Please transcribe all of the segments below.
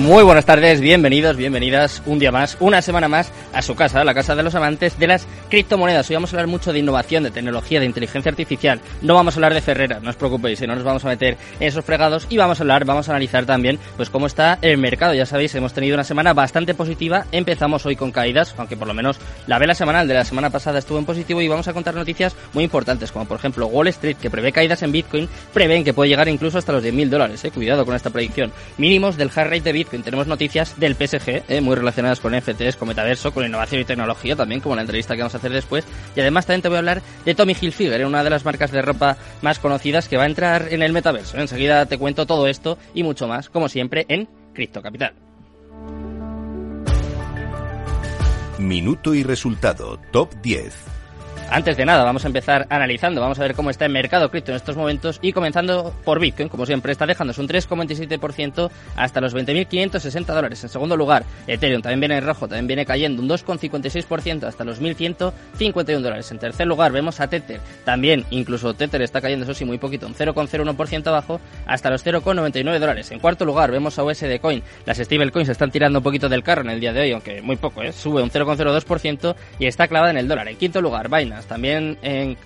Muy buenas tardes, bienvenidos, bienvenidas un día más, una semana más a su casa, la casa de los amantes de las criptomonedas. Hoy vamos a hablar mucho de innovación, de tecnología, de inteligencia artificial. No vamos a hablar de Ferrera, no os preocupéis, no nos vamos a meter en esos fregados y vamos a hablar, vamos a analizar también pues cómo está el mercado. Ya sabéis, hemos tenido una semana bastante positiva. Empezamos hoy con caídas, aunque por lo menos la vela semanal de la semana pasada estuvo en positivo y vamos a contar noticias muy importantes, como por ejemplo Wall Street, que prevé caídas en Bitcoin, prevén que puede llegar incluso hasta los 10.000 dólares. Eh. Cuidado con esta predicción. Mínimos del hard rate de Bitcoin. Tenemos noticias del PSG, eh, muy relacionadas con NFTs, con metaverso, con innovación y tecnología también, como la entrevista que vamos a hacer después. Y además también te voy a hablar de Tommy Hilfiger, una de las marcas de ropa más conocidas que va a entrar en el metaverso. Enseguida te cuento todo esto y mucho más, como siempre, en Cripto Capital. Minuto y resultado, top 10. Antes de nada, vamos a empezar analizando, vamos a ver cómo está el mercado cripto en estos momentos y comenzando por Bitcoin, como siempre está dejándose un 3,27% hasta los 20.560 dólares. En segundo lugar, Ethereum también viene en rojo, también viene cayendo un 2,56% hasta los 1.151 dólares. En tercer lugar, vemos a Tether, también incluso Tether está cayendo, eso sí, muy poquito, un 0,01% abajo hasta los 0,99 dólares. En cuarto lugar, vemos a USD Coin, las stablecoins están tirando un poquito del carro en el día de hoy, aunque muy poco, ¿eh? sube un 0,02% y está clavada en el dólar. En quinto lugar, Binance también en,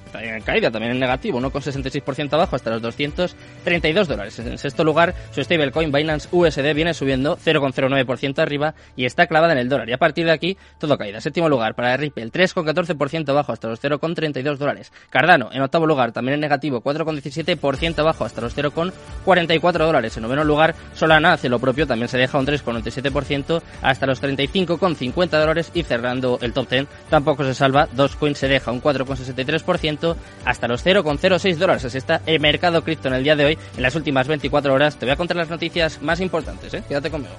caída, también en negativo, 1,66% abajo hasta los 232 dólares. En sexto lugar, su stablecoin Binance USD viene subiendo 0,09% arriba y está clavada en el dólar. Y a partir de aquí, todo caída. Séptimo lugar para Ripple, 3,14% abajo hasta los 0,32 dólares. Cardano, en octavo lugar, también en negativo, 4,17% abajo hasta los 0,44 dólares. En noveno lugar, Solana hace lo propio, también se deja un 3,97% hasta los 35,50 dólares y cerrando el top 10, tampoco se salva, Dogecoin se deja un 4,63% hasta los 0,06 dólares. Así está el mercado cripto en el día de hoy. En las últimas 24 horas te voy a contar las noticias más importantes. ¿eh? Quédate conmigo.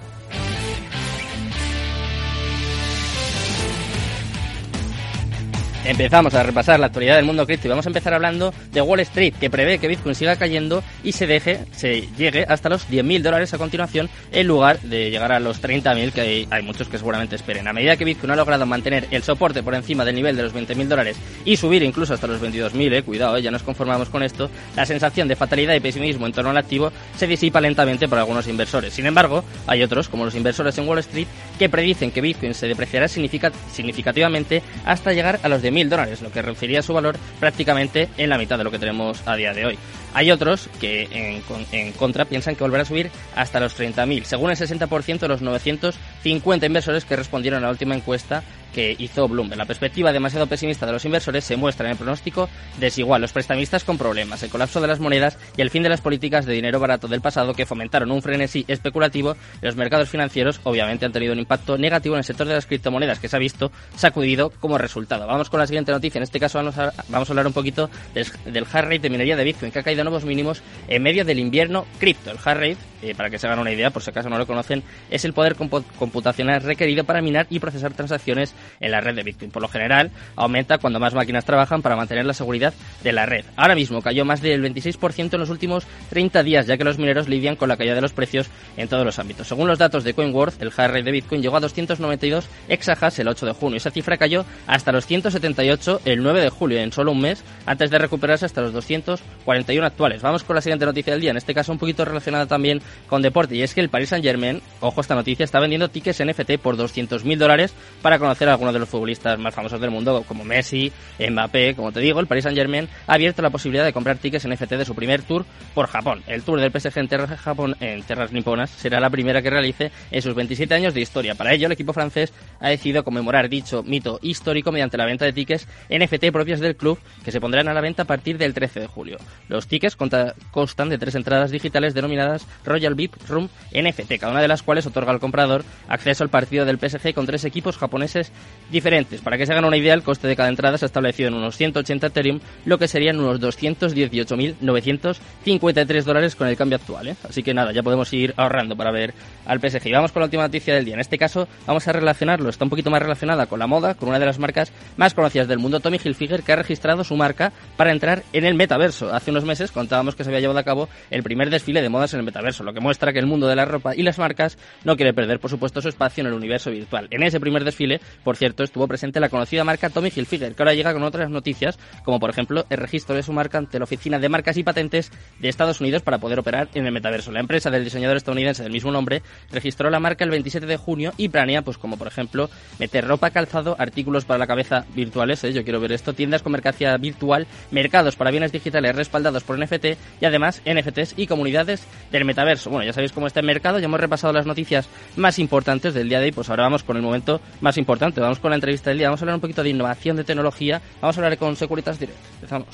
Empezamos a repasar la actualidad del mundo cripto y vamos a empezar hablando de Wall Street, que prevé que Bitcoin siga cayendo y se deje, se llegue hasta los 10.000 dólares a continuación, en lugar de llegar a los 30.000 que hay, muchos que seguramente esperen. A medida que Bitcoin ha logrado mantener el soporte por encima del nivel de los 20.000 dólares y subir incluso hasta los 22.000, eh, cuidado, eh, ya nos conformamos con esto, la sensación de fatalidad y pesimismo en torno al activo se disipa lentamente por algunos inversores. Sin embargo, hay otros, como los inversores en Wall Street, que predicen que Bitcoin se depreciará significativamente hasta llegar a los de mil dólares, lo que reduciría su valor prácticamente en la mitad de lo que tenemos a día de hoy. Hay otros que en, en contra piensan que volverá a subir hasta los 30.000, según el 60% de los 950 inversores que respondieron a la última encuesta que hizo Bloomberg. La perspectiva demasiado pesimista de los inversores se muestra en el pronóstico desigual. Los prestamistas con problemas, el colapso de las monedas y el fin de las políticas de dinero barato del pasado que fomentaron un frenesí especulativo en los mercados financieros, obviamente han tenido un impacto negativo en el sector de las criptomonedas que se ha visto sacudido como resultado. Vamos con la siguiente noticia. En este caso vamos a, vamos a hablar un poquito del, del hard rate de minería de Bitcoin que ha caído a nuevos mínimos en medio del invierno cripto. El hard rate, eh, para que se hagan una idea, por si acaso no lo conocen, es el poder computacional requerido para minar y procesar transacciones en la red de Bitcoin. Por lo general, aumenta cuando más máquinas trabajan para mantener la seguridad de la red. Ahora mismo cayó más del 26% en los últimos 30 días, ya que los mineros lidian con la caída de los precios en todos los ámbitos. Según los datos de CoinWorth, el hash rate de Bitcoin llegó a 292 exahash el 8 de junio. Esa cifra cayó hasta los 178 el 9 de julio, en solo un mes, antes de recuperarse hasta los 241 actuales. Vamos con la siguiente noticia del día, en este caso un poquito relacionada también con deporte, y es que el Paris Saint Germain, ojo esta noticia, está vendiendo tickets NFT por 200.000 dólares para conocer a algunos de los futbolistas más famosos del mundo, como Messi, Mbappé, como te digo, el Paris Saint Germain ha abierto la posibilidad de comprar tickets NFT de su primer tour por Japón. El tour del PSG en tierras, Japón, en tierras niponas será la primera que realice en sus 27 años de historia. Para ello, el equipo francés ha decidido conmemorar dicho mito histórico mediante la venta de tickets NFT propios del club que se pondrán a la venta a partir del 13 de julio. Los tickets constan de tres entradas digitales denominadas Royal VIP Room NFT, cada una de las cuales otorga al comprador acceso al partido del PSG con tres equipos japoneses diferentes. Para que se hagan una idea, el coste de cada entrada se ha establecido en unos 180 Ethereum, lo que serían unos 218.953 dólares con el cambio actual. ¿eh? Así que nada, ya podemos ir ahorrando para ver al PSG. Y vamos con la última noticia del día. En este caso vamos a relacionarlo, está un poquito más relacionada con la moda, con una de las marcas más conocidas del mundo, Tommy Hilfiger, que ha registrado su marca para entrar en el metaverso. Hace unos meses contábamos que se había llevado a cabo el primer desfile de modas en el metaverso, lo que muestra que el mundo de la ropa y las marcas no quiere perder, por supuesto, su espacio en el universo virtual. En ese primer desfile, por cierto, estuvo presente la conocida marca Tommy Hilfiger, que ahora llega con otras noticias, como por ejemplo el registro de su marca ante la Oficina de Marcas y Patentes de Estados Unidos para poder operar en el metaverso. La empresa del diseñador estadounidense del mismo nombre registró la marca el 27 de junio y planea, pues como por ejemplo, meter ropa, calzado, artículos para la cabeza virtuales, ¿eh? yo quiero ver esto, tiendas con mercancía virtual, mercados para bienes digitales respaldados por NFT y además NFTs y comunidades del metaverso. Bueno, ya sabéis cómo está el mercado, ya hemos repasado las noticias más importantes del día de hoy, pues ahora vamos con el momento más importante, vamos con la entrevista del día, vamos a hablar un poquito de innovación, de tecnología, vamos a hablar con Securitas Direct. Empezamos.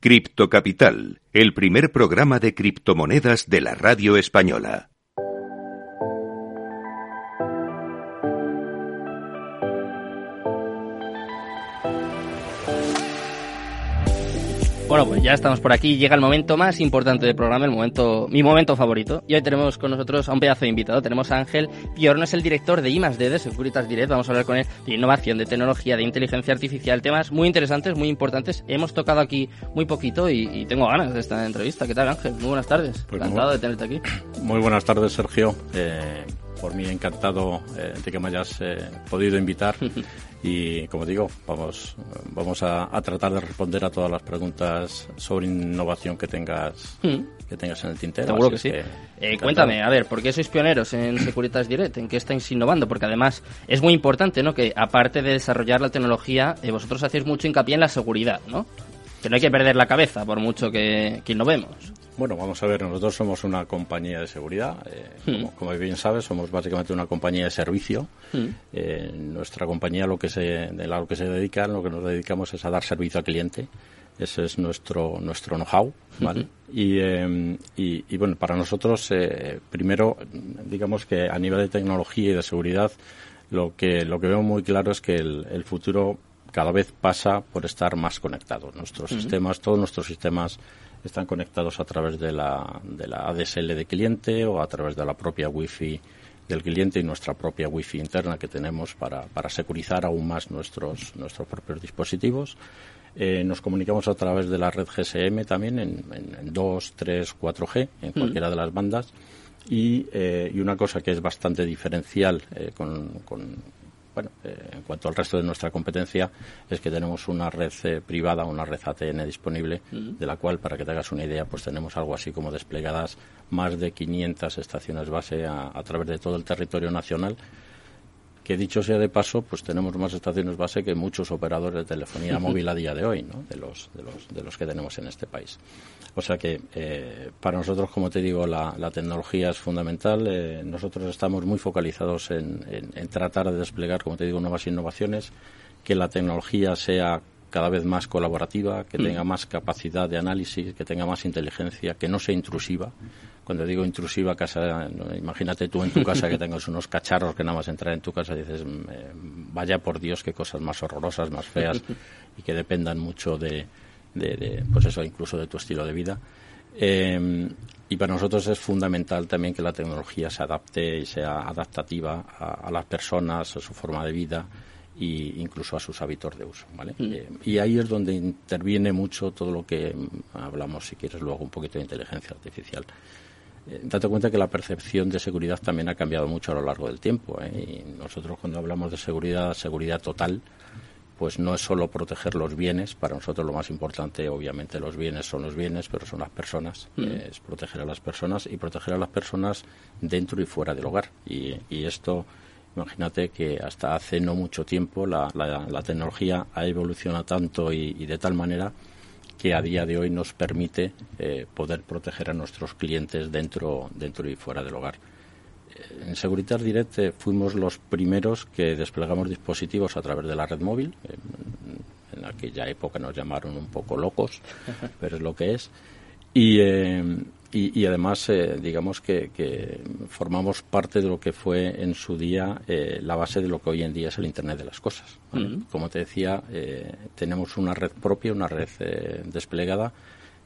Cripto Capital, el primer programa de criptomonedas de la radio española. Bueno, pues ya estamos por aquí. Llega el momento más importante del programa, el momento, mi momento favorito. Y hoy tenemos con nosotros a un pedazo de invitado. Tenemos a Ángel Piorno, es el director de I+D de Securitas Direct. Vamos a hablar con él de innovación, de tecnología, de inteligencia artificial, temas muy interesantes, muy importantes. Hemos tocado aquí muy poquito y, tengo ganas de esta entrevista. ¿Qué tal, Ángel? Muy buenas tardes. Pues Encantado de tenerte aquí. Muy buenas tardes, Sergio. Eh, por mí encantado eh, de que me hayas eh, podido invitar. Y como digo vamos vamos a, tratar de responder a todas las preguntas sobre innovación que tengas mm. que tengas en el tintero. Seguro que sí. eh, cuéntame a ver por qué sois pioneros en Securitas Direct en qué estáis innovando porque además es muy importante no que aparte de desarrollar la tecnología vosotros hacéis mucho hincapié en la seguridad no que no hay que perder la cabeza por mucho que, que innovemos bueno, vamos a ver, nosotros somos una compañía de seguridad. Eh, hmm. como, bien sabes, somos básicamente una compañía de servicio. Hmm. Eh, nuestra compañía lo que se, de lo que se dedica, lo que nos dedicamos es a dar servicio al cliente. Ese es nuestro nuestro know-how, ¿vale? Hmm. Em, y, y, bueno, para nosotros, eh, primero, digamos que a nivel de tecnología y de seguridad, lo que lo que veo muy claro es que el, el futuro cada vez pasa por estar más conectados. Nuestros sistemas, todos nuestros sistemas están conectados a través de la, de la ADSL de cliente o a través de la propia Wi-Fi del cliente y nuestra propia Wi-Fi interna que tenemos para, para securizar aún más nuestros, nuestros propios dispositivos. Eh, nos comunicamos a través de la red GSM también en, en, 2, 3, 4G, en cualquiera de las bandas. Y, eh, y, una cosa que es bastante diferencial eh, con, con, bueno, eh, en cuanto al resto de nuestra competencia, es que tenemos una red eh, privada, una red ATN disponible, de la cual, para que te hagas una idea, pues tenemos algo así como desplegadas más de 500 estaciones base a través de todo el territorio nacional que dicho sea de paso, pues tenemos más estaciones base que muchos operadores de telefonía móvil a día de hoy, ¿no? de, los, de, los, de los que tenemos en este país. O sea que eh, para nosotros, como te digo, la, tecnología es fundamental. Eh, nosotros estamos muy focalizados en, en, tratar de desplegar, como te digo, nuevas innovaciones, que la tecnología sea cada vez más colaborativa, que mm. tenga más capacidad de análisis, que tenga más inteligencia, que no sea intrusiva cuando digo intrusiva casa, imagínate tú en tu casa que tengas unos cacharros que nada más entrar en tu casa y dices, mm, vaya por Dios, qué cosas más horrorosas, más feas y que dependan mucho de, pues eso, incluso de tu estilo de vida. Em, y para nosotros es fundamental también que la tecnología se adapte y sea adaptativa a, las personas, a su forma de vida e incluso a sus hábitos de uso. ¿vale? Mm. Eh, y ahí es donde interviene mucho todo lo que mm, hablamos, si quieres, luego un poquito de inteligencia artificial. Eh, date cuenta que la percepción de seguridad también ha cambiado mucho a lo largo del tiempo. ¿eh? Y nosotros cuando hablamos de seguridad, seguridad total, pues no es solo proteger los bienes. Para nosotros lo más importante, obviamente, los bienes son los bienes, pero son las personas. Mm. Eh, es proteger a las personas y proteger a las personas dentro y fuera del hogar. Y, esto, imagínate que hasta hace no mucho tiempo la, tecnología ha evolucionado tanto y de tal manera que a día de hoy nos permite eh, poder proteger a nuestros clientes dentro, dentro y fuera del hogar. Eh, en Securitas Direct eh, fuimos los primeros que desplegamos dispositivos a través de la red móvil. en aquella época nos llamaron un poco locos, pero es lo que es. Y, y, además, eh, digamos que, formamos parte de lo que fue en su día eh, la base de lo que hoy en día es el Internet de las Cosas. Como te decía, eh, tenemos una red propia, una red desplegada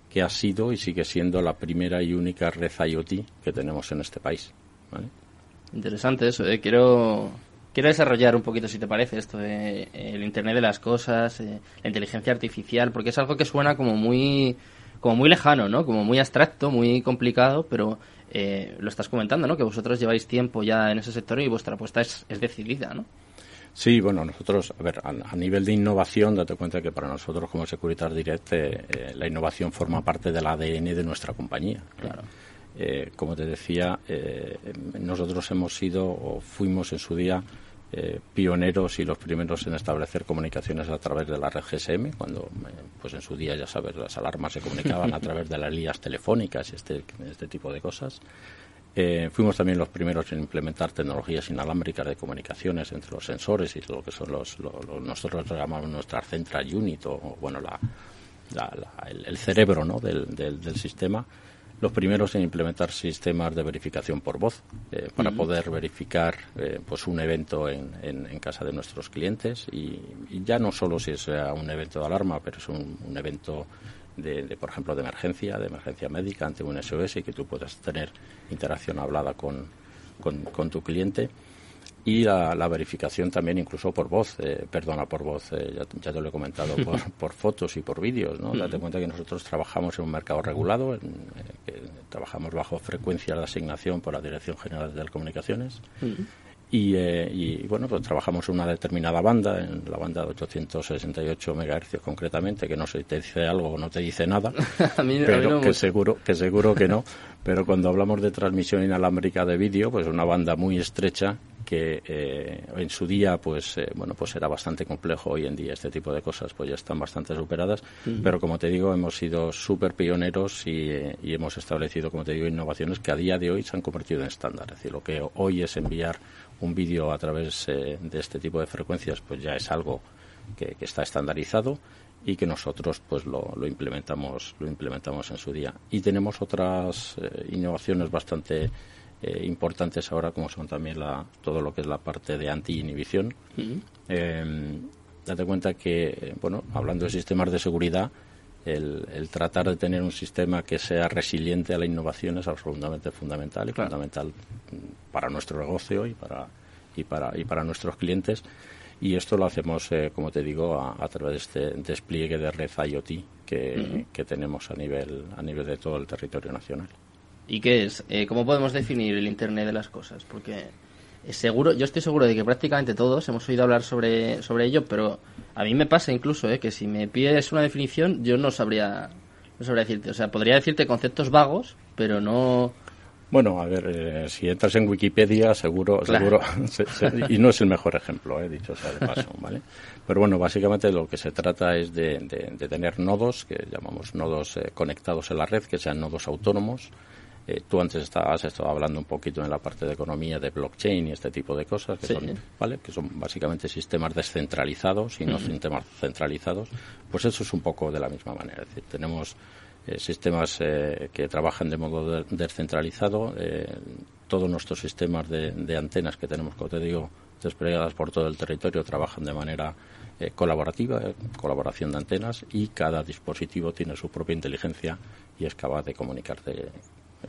que ha sido y sigue siendo la primera y única red IoT que tenemos en este país. Interesante eso. Quiero quiero desarrollar un poquito, si te parece, esto de el Internet de las Cosas, la inteligencia artificial, porque es algo que suena como muy como muy lejano, ¿no? Como muy abstracto, muy complicado, pero eh, lo estás comentando, ¿no? Que vosotros lleváis tiempo ya en ese sector y vuestra apuesta es, decidida, ¿no? Sí, bueno, nosotros, a ver, a, nivel de innovación, date cuenta que para nosotros como Securitas Direct eh, eh, la innovación forma parte del ADN de nuestra compañía. Claro. como te decía, nosotros hemos sido o fuimos en su día eh, pioneros y los primeros en establecer comunicaciones a través de la red GSM, cuando eh, pues en su día, ya sabes, las alarmas se comunicaban a través de las líneas telefónicas y este, este tipo de cosas. Eh, fuimos también los primeros en implementar tecnologías inalámbricas de comunicaciones entre los sensores y lo que son los, nosotros llamamos nuestra Central Unit o, bueno, la, el, cerebro ¿no? del, del sistema los primeros en implementar sistemas de verificación por voz eh, para poder verificar eh, pues un evento en, en, casa de nuestros clientes. Y, ya no solo si es un evento de alarma, pero es un, evento de, por ejemplo, de emergencia, de emergencia médica ante un SOS y que tú puedas tener interacción hablada con, con tu cliente y la, verificación también incluso por voz, eh, perdona, por voz, eh, ya, te lo he comentado, por, fotos y por vídeos, ¿no? Date cuenta que nosotros trabajamos en un mercado regulado, en, eh, trabajamos bajo frecuencia de asignación por la Dirección General de Telecomunicaciones y, bueno, pues trabajamos en una determinada banda, en la banda de 868 MHz concretamente, que no sé si te dice algo o no te dice nada, pero que seguro que seguro que no. Pero cuando hablamos de transmisión inalámbrica de vídeo, pues una banda muy estrecha que eh, en su día pues eh, bueno pues era bastante complejo. Hoy en día este tipo de cosas pues ya están bastante superadas. Pero como te digo hemos sido súper pioneros y, y, hemos establecido como te digo innovaciones que a día de hoy se han convertido en estándar. Es decir lo que hoy es enviar un vídeo a través eh, de este tipo de frecuencias pues ya es algo que, está estandarizado y que nosotros pues lo, implementamos lo implementamos en su día. Y tenemos otras eh, innovaciones bastante eh, importantes ahora como son también la, todo lo que es la parte de anti-inhibición em, date cuenta que bueno hablando de sistemas de seguridad el, tratar de tener un sistema que sea resiliente a la innovación es absolutamente fundamental y fundamental para nuestro negocio y para, y para, y para nuestros clientes. Y esto lo hacemos, eh, como te digo, a, través de este despliegue de red IoT que, que, tenemos a nivel, a nivel de todo el territorio nacional. ¿Y qué es? Eh, ¿Cómo podemos definir el Internet de las cosas? Porque seguro, yo estoy seguro de que prácticamente todos hemos oído hablar sobre, sobre ello, pero a mí me pasa incluso eh, que si me pides una definición, yo no sabría, no sabría decirte. O sea, podría decirte conceptos vagos, pero no. Bueno, a ver, eh, si entras en Wikipedia, seguro, seguro, y no es el mejor ejemplo, he eh, dicho sea de paso, ¿vale? Pero bueno, básicamente lo que se trata es de, de, tener nodos, que llamamos nodos conectados en la red, que sean nodos autónomos, eh, tú antes estabas estado hablando un poquito en la parte de economía de blockchain y este tipo de cosas que son vale que son básicamente sistemas descentralizados y no sistemas centralizados pues eso es un poco de la misma manera. Es decir tenemos eh, sistemas eh, que trabajan de modo descentralizado todos nuestros sistemas de, antenas que tenemos como te digo desplegadas por todo el territorio trabajan de manera colaborativa, colaboración de antenas y cada dispositivo tiene su propia inteligencia y es capaz de comunicarse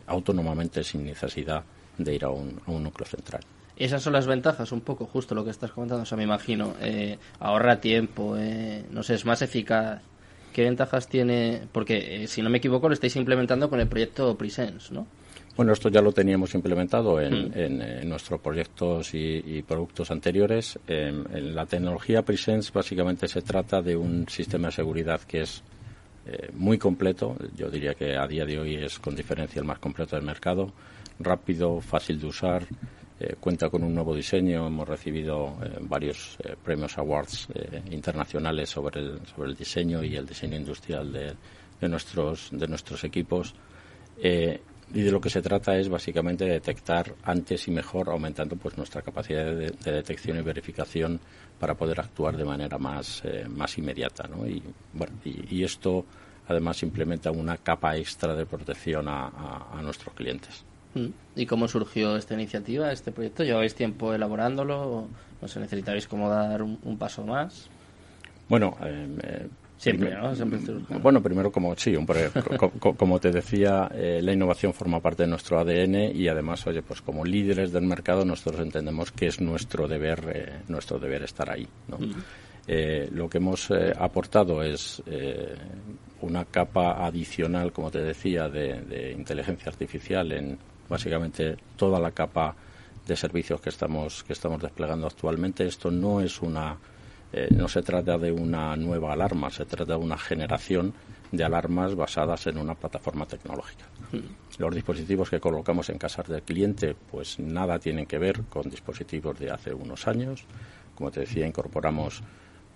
autónomamente sin necesidad de ir a un, núcleo central. Esas son las ventajas, un poco justo lo que estás comentando. O sea, me imagino, eh, ahorra tiempo, eh, no sé, es más eficaz. ¿Qué ventajas tiene? Porque, eh, si no me equivoco, lo estáis implementando con el proyecto Presence, ¿no? Bueno, esto ya lo teníamos implementado en, mm. nuestros proyectos y, productos anteriores. en, la tecnología Presence básicamente se trata de un sistema de seguridad que es eh, muy completo. Yo diría que a día de hoy es con diferencia el más completo del mercado. Rápido, fácil de usar. Eh, cuenta con un nuevo diseño. Hemos recibido eh, varios premios awards internacionales sobre el, sobre el diseño y el diseño industrial de, de nuestros, de nuestros equipos. y de lo que se trata es básicamente detectar antes y mejor, aumentando pues nuestra capacidad de, detección y verificación para poder actuar de manera más, más inmediata. ¿no? Y, bueno, y, esto además implementa una capa extra de protección a, nuestros clientes. Mm. ¿Y cómo surgió esta iniciativa, este proyecto? ¿Lleváis tiempo elaborándolo? ¿No se necesitáis como dar un, paso más? Bueno, eh, eh, Siempre, ¿no? bueno, primero como sí, como te decía, eh, la innovación forma parte de nuestro ADN y además, oye, pues como líderes del mercado nosotros entendemos que es nuestro deber, nuestro deber estar ahí, ¿no? Mm. Eh, lo que hemos eh, aportado es eh, una capa adicional, como te decía, de, inteligencia artificial en básicamente toda la capa de servicios que estamos que estamos desplegando actualmente. Esto no es una no se trata de una nueva alarma, se trata de una generación de alarmas basadas en una plataforma tecnológica. Mm. Los dispositivos que colocamos en casas del cliente, pues nada tienen que ver con dispositivos de hace unos años. Como te decía, incorporamos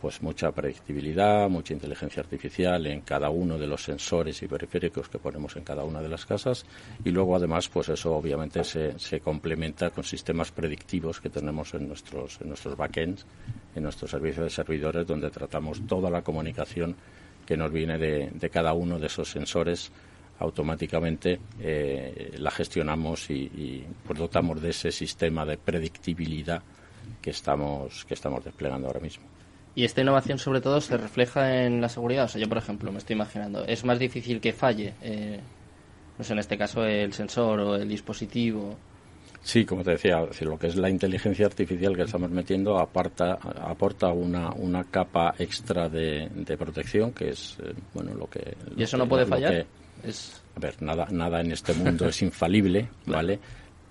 pues mucha predictibilidad, mucha inteligencia artificial en cada uno de los sensores y periféricos que ponemos en cada una de las casas y luego además pues eso obviamente se, complementa con sistemas predictivos que tenemos en nuestros en nuestros backends, en nuestros servicios de servidores donde tratamos toda la comunicación que nos viene de, de cada uno de esos sensores automáticamente eh, la gestionamos y, y pues dotamos de ese sistema de predictibilidad que estamos que estamos desplegando ahora mismo. Y esta innovación sobre todo se refleja en la seguridad. O sea, yo por ejemplo me estoy imaginando, es más difícil que falle, eh, no sé, en este caso el sensor o el dispositivo. Sí, como te decía, lo que es la inteligencia artificial que estamos metiendo aparta, aporta una, una capa extra de, protección que es, eh, bueno, lo que... ¿Y eso no puede fallar? Es... A ver, nada, nada en este mundo es infalible, ¿vale?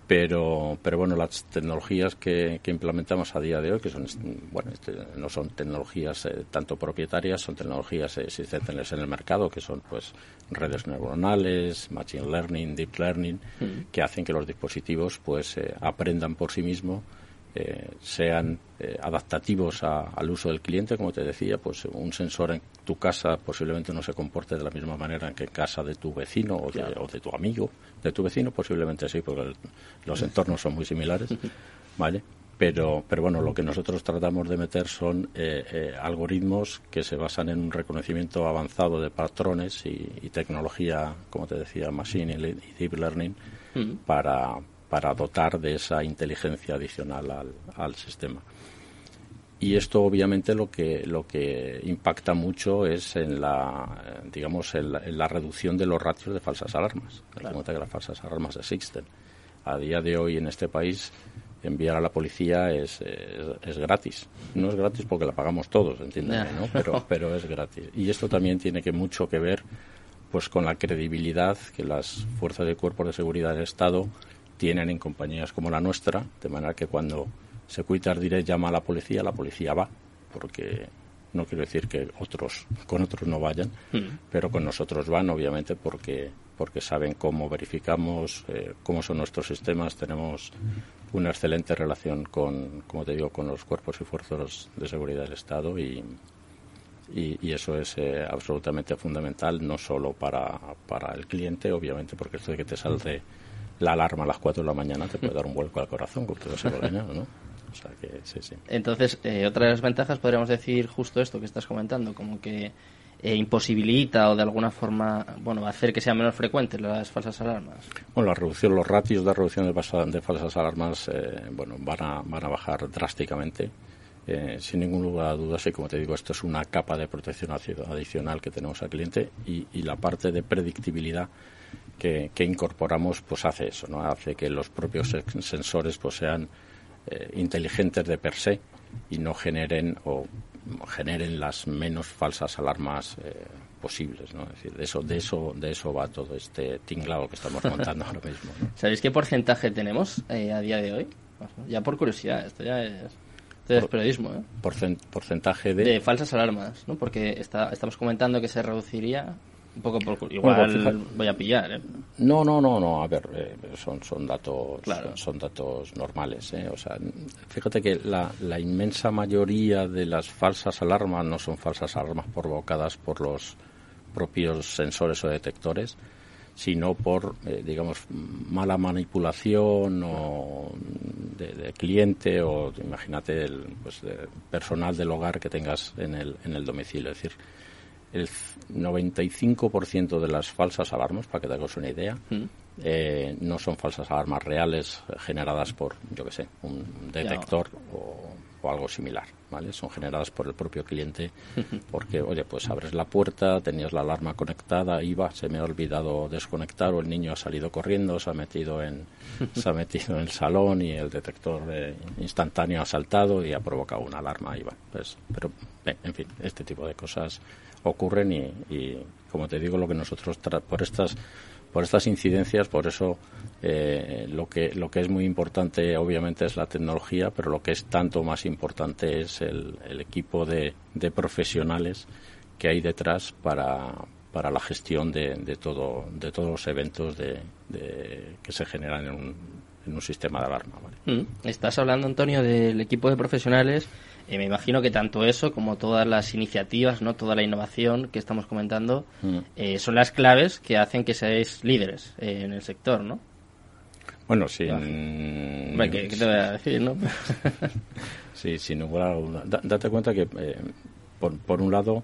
Pero pero bueno las tecnologías que, implementamos a día de hoy que son bueno este, no son tecnologías eh, tanto propietarias son tecnologías existentes en el mercado que son pues redes neuronales machine learning deep learning mm. que hacen que los dispositivos pues eh, aprendan por sí mismos eh, sean eh, adaptativos al uso del cliente, como te decía, pues un sensor en tu casa posiblemente no se comporte de la misma manera que en casa de tu vecino o de, tu amigo, de tu vecino posiblemente sí, porque los entornos son muy similares, ¿vale? Pero, pero bueno, lo que nosotros tratamos de meter son eh, algoritmos que se basan en un reconocimiento avanzado de patrones y, tecnología, como te decía, machine y deep learning, para, para dotar de esa inteligencia adicional al, sistema. Y esto obviamente lo que, lo que impacta mucho es en la, digamos, en la, reducción de los ratios de falsas alarmas. la cuenta que las falsas alarmas existen. A día de hoy en este país enviar a la policía es, es, gratis. No es gratis porque la pagamos todos, entiéndeme, ¿no? Pero, pero es gratis. Y esto también tiene que mucho que ver pues con la credibilidad que las fuerzas de cuerpos de seguridad del Estado tienen en compañías como la nuestra, de manera que cuando Securitas Direct llama a la policía, la policía va, porque no quiero decir que otros con otros no vayan, mm. pero con nosotros van, obviamente, porque porque saben cómo verificamos, eh, cómo son nuestros sistemas, tenemos una excelente relación con, como te digo, con los cuerpos y fuerzas de seguridad del Estado y, y, eso es eh, absolutamente fundamental, no solo para, para el cliente, obviamente, porque esto de que te salte la alarma a las 4 de la mañana te puede dar un vuelco al corazón, que usted se lo ¿no? O sea que sí, sí. Entonces, eh, otra de las ventajas podríamos decir justo esto que estás comentando, como que eh, imposibilita o de alguna forma, bueno, hacer que sean menos frecuentes las falsas alarmas. Bueno, la reducción, los ratios de reducción de, de falsas alarmas, eh, bueno, van a, van a bajar drásticamente. Sin ningún lugar a dudas y como te digo esto es una capa de protección adicional que tenemos al cliente y, y la parte de predictibilidad que, incorporamos pues hace eso, ¿no? Hace que los propios sensores pues sean eh, inteligentes de per se y no generen o generen las menos falsas alarmas eh, posibles, ¿no? Es decir, de eso, de eso, de eso va todo este tinglado que estamos montando ahora mismo. ¿Sabéis qué porcentaje tenemos eh, a día de hoy? Ya por curiosidad, esto ya es, periodismo, ¿eh? porcentaje de... De falsas alarmas, ¿no? Porque está, estamos comentando que se reduciría un poco por igual voy a pillar ¿eh? no no no no a ver eh, son son datos son, datos normales ¿eh? o sea fíjate que la, la inmensa mayoría de las falsas alarmas no son falsas alarmas provocadas por los propios sensores o detectores sino por eh, digamos mala manipulación o de, cliente o imagínate el pues, personal del hogar que tengas en el en el domicilio es decir el 95% de las falsas alarmas, para que te hagas una idea, mm. eh, no son falsas alarmas reales generadas por, yo que sé, un detector o o algo similar, ¿vale? Son generadas por el propio cliente porque, oye, pues abres la puerta, tenías la alarma conectada, iba, se me ha olvidado desconectar o el niño ha salido corriendo, se ha metido en, se ha metido en el salón y el detector instantáneo ha saltado y ha provocado una alarma, iba. Pues, pero, en fin, este tipo de cosas ocurren y, y como te digo, lo que nosotros, por estas por estas incidencias, por eso eh, lo que lo que es muy importante obviamente es la tecnología, pero lo que es tanto más importante es el, equipo de, profesionales que hay detrás para, para la gestión de, de todo de todos los eventos de, que se generan en un, en un sistema de alarma. Mm. Estás hablando, Antonio, del equipo de profesionales eh, me imagino que tanto eso como todas las iniciativas, no toda la innovación que estamos comentando, mm. eh, son las claves que hacen que seáis líderes eh, en el sector, ¿no? Bueno, sin... ¿qué, te voy a decir, no? sí, sin ninguna date cuenta que, por, por, un lado,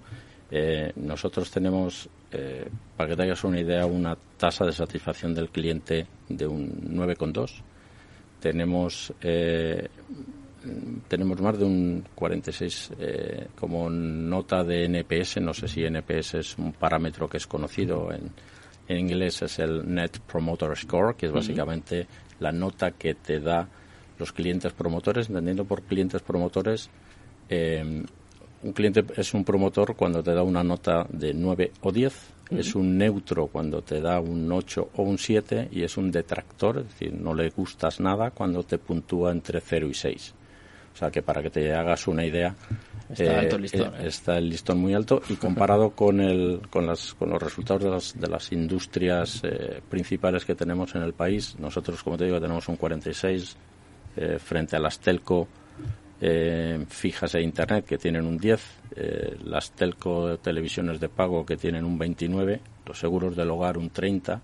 nosotros tenemos, para que te hagas una idea, una tasa de satisfacción del cliente de un 9,2. Tenemos tenemos más de un 46 eh, como nota de NPS. No sé si NPS es un parámetro que es conocido en, en inglés, es el Net Promoter Score, que es básicamente la nota que te da los clientes promotores, entendiendo por clientes promotores. Eh, un cliente es un promotor cuando te da una nota de 9 o 10, es un neutro cuando te da un 8 o un 7 y es un detractor, es decir, no le gustas nada cuando te puntúa entre 0 y 6. O sea que para que te hagas una idea, está, el, listón, eh, ¿eh? está el listón muy alto y comparado con, el, con, las, con los resultados de las, de las industrias eh, principales que tenemos en el país, nosotros, como te digo, tenemos un 46 frente a las telco fijas e internet que tienen un 10, las telco televisiones de pago que tienen un 29, los seguros del hogar un 30,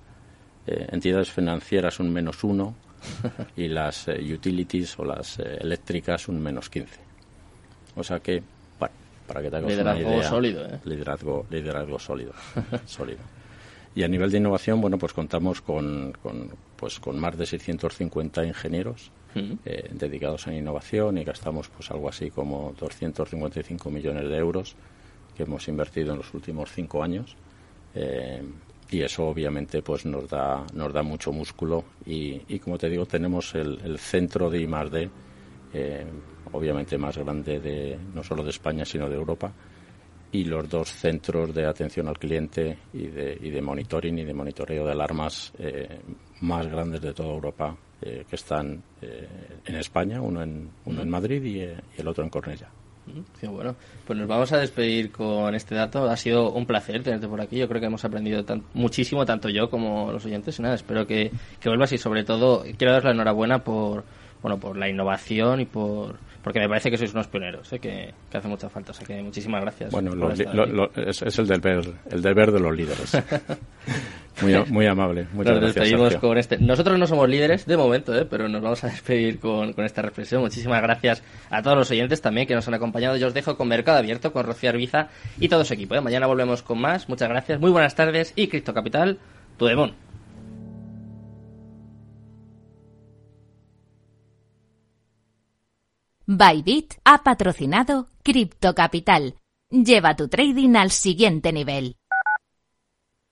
entidades financieras un menos 1, y las eh, utilities o las eh, eléctricas un menos 15. O sea que, bueno, para que te hagas una idea, sólido, ¿eh? liderazgo, liderazgo sólido, sólido. Y a nivel de innovación, bueno, pues contamos con, con pues con más de 650 ingenieros eh, dedicados a innovación y gastamos pues algo así como 255 millones de euros que hemos invertido en los últimos cinco años eh, y eso obviamente pues nos da nos da mucho músculo y, y como te digo tenemos el, centro de I+D eh, obviamente más grande de no solo de España sino de Europa y los dos centros de atención al cliente y de, y de monitoring y de monitoreo de alarmas eh, más grandes de toda Europa eh, que están en España uno en uno en Madrid y, y el otro en Bueno, pues nos vamos a despedir con este dato. Ha sido un placer tenerte por aquí. Yo creo que hemos aprendido muchísimo, tanto yo como los oyentes. Y nada, espero que, que vuelvas y sobre todo quiero dar la enhorabuena por, bueno, por la innovación y por porque me parece que sois unos pioneros, ¿eh? que, hace mucha falta. O sea que muchísimas gracias. Bueno, es, el deber, el deber de los líderes. muy, muy amable. Muchas nos despedimos con este. Nosotros no somos líderes de momento, ¿eh? pero nos vamos a despedir con, con esta reflexión. Muchísimas gracias a todos los oyentes también que nos han acompañado. Yo os dejo con Mercado Abierto, con Rocío Arbiza y todo su equipo. ¿eh? Mañana volvemos con más. Muchas gracias. Muy buenas tardes y Cristo Capital, tu demon. Bybit ha patrocinado Crypto Capital. Lleva tu trading al siguiente nivel.